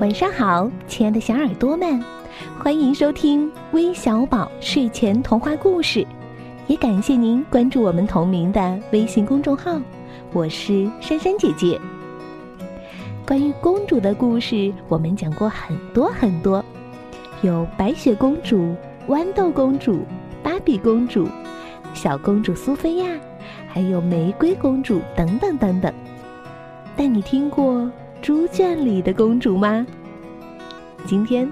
晚上好，亲爱的小耳朵们，欢迎收听微小宝睡前童话故事，也感谢您关注我们同名的微信公众号。我是珊珊姐姐。关于公主的故事，我们讲过很多很多，有白雪公主、豌豆公主、芭比公主、小公主苏菲亚，还有玫瑰公主等等等等。但你听过？猪圈里的公主吗？今天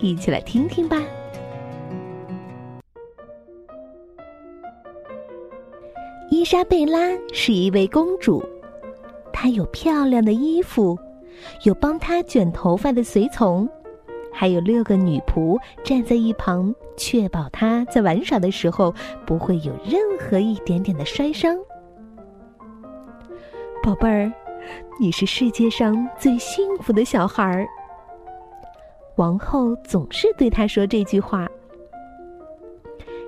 一起来听听吧。伊莎贝拉是一位公主，她有漂亮的衣服，有帮她卷头发的随从，还有六个女仆站在一旁，确保她在玩耍的时候不会有任何一点点的摔伤。宝贝儿。你是世界上最幸福的小孩儿。王后总是对他说这句话，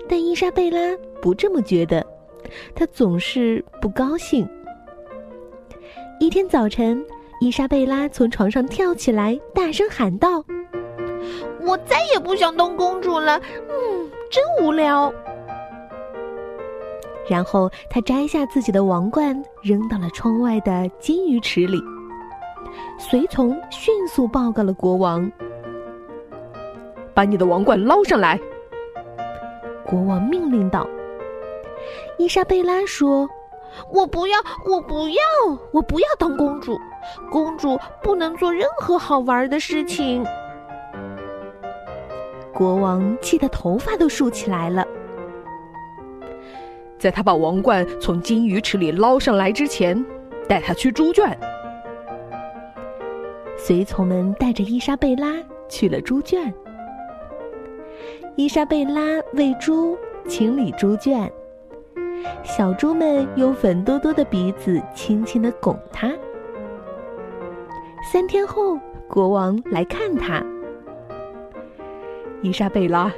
但伊莎贝拉不这么觉得，她总是不高兴。一天早晨，伊莎贝拉从床上跳起来，大声喊道：“我再也不想当公主了，嗯，真无聊。”然后他摘下自己的王冠，扔到了窗外的金鱼池里。随从迅速报告了国王：“把你的王冠捞上来！”国王命令道。伊莎贝拉说：“我不要，我不要，我不要当公主。公主不能做任何好玩的事情。”国王气得头发都竖起来了。在他把王冠从金鱼池里捞上来之前，带他去猪圈。随从们带着伊莎贝拉去了猪圈。伊莎贝拉喂猪，清理猪圈。小猪们用粉嘟嘟的鼻子轻轻的拱它。三天后，国王来看他。伊莎贝拉，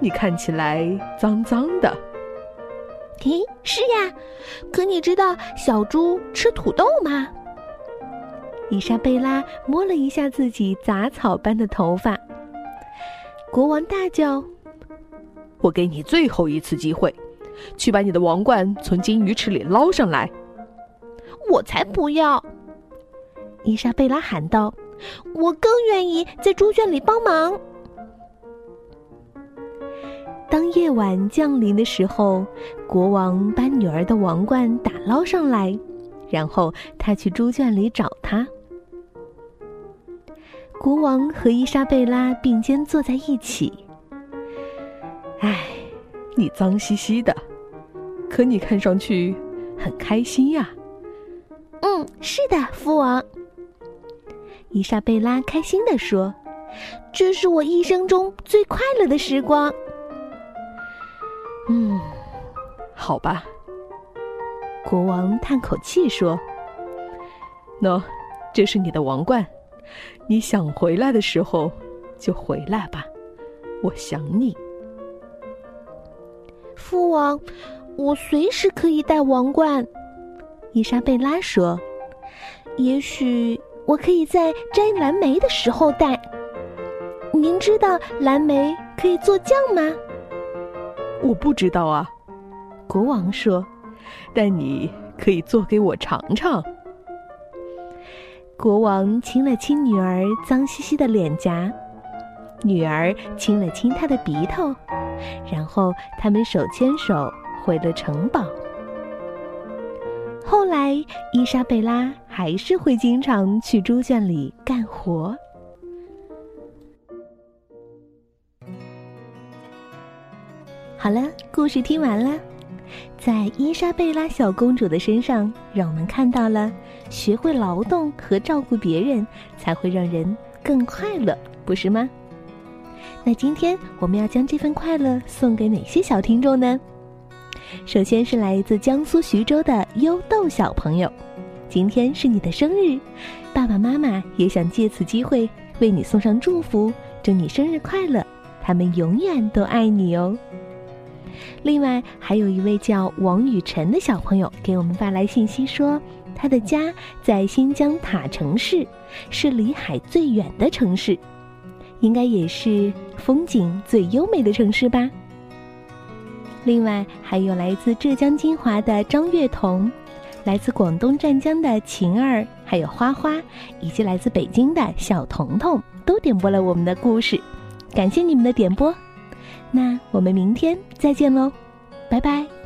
你看起来脏脏的。咦，是呀，可你知道小猪吃土豆吗？伊莎贝拉摸了一下自己杂草般的头发。国王大叫：“我给你最后一次机会，去把你的王冠从金鱼池里捞上来！”我才不要！伊莎贝拉喊道：“我更愿意在猪圈里帮忙。”当夜晚降临的时候，国王把女儿的王冠打捞上来，然后他去猪圈里找她。国王和伊莎贝拉并肩坐在一起。唉，你脏兮兮的，可你看上去很开心呀。嗯，是的，父王。伊莎贝拉开心地说：“这是我一生中最快乐的时光。”嗯，好吧。国王叹口气说：“喏，这是你的王冠，你想回来的时候就回来吧，我想你。”父王，我随时可以戴王冠。伊莎贝拉说：“也许我可以在摘蓝莓的时候戴。您知道蓝莓可以做酱吗？”我不知道啊，国王说：“但你可以做给我尝尝。”国王亲了亲女儿脏兮兮的脸颊，女儿亲了亲他的鼻头，然后他们手牵手回了城堡。后来，伊莎贝拉还是会经常去猪圈里干活。好了，故事听完了。在伊莎贝拉小公主的身上，让我们看到了学会劳动和照顾别人，才会让人更快乐，不是吗？那今天我们要将这份快乐送给哪些小听众呢？首先是来自江苏徐州的优豆小朋友，今天是你的生日，爸爸妈妈也想借此机会为你送上祝福，祝你生日快乐，他们永远都爱你哦。另外，还有一位叫王雨辰的小朋友给我们发来信息说，他的家在新疆塔城市，是离海最远的城市，应该也是风景最优美的城市吧。另外，还有来自浙江金华的张月彤，来自广东湛江的晴儿，还有花花，以及来自北京的小彤彤，都点播了我们的故事，感谢你们的点播。那我们明天再见喽，拜拜。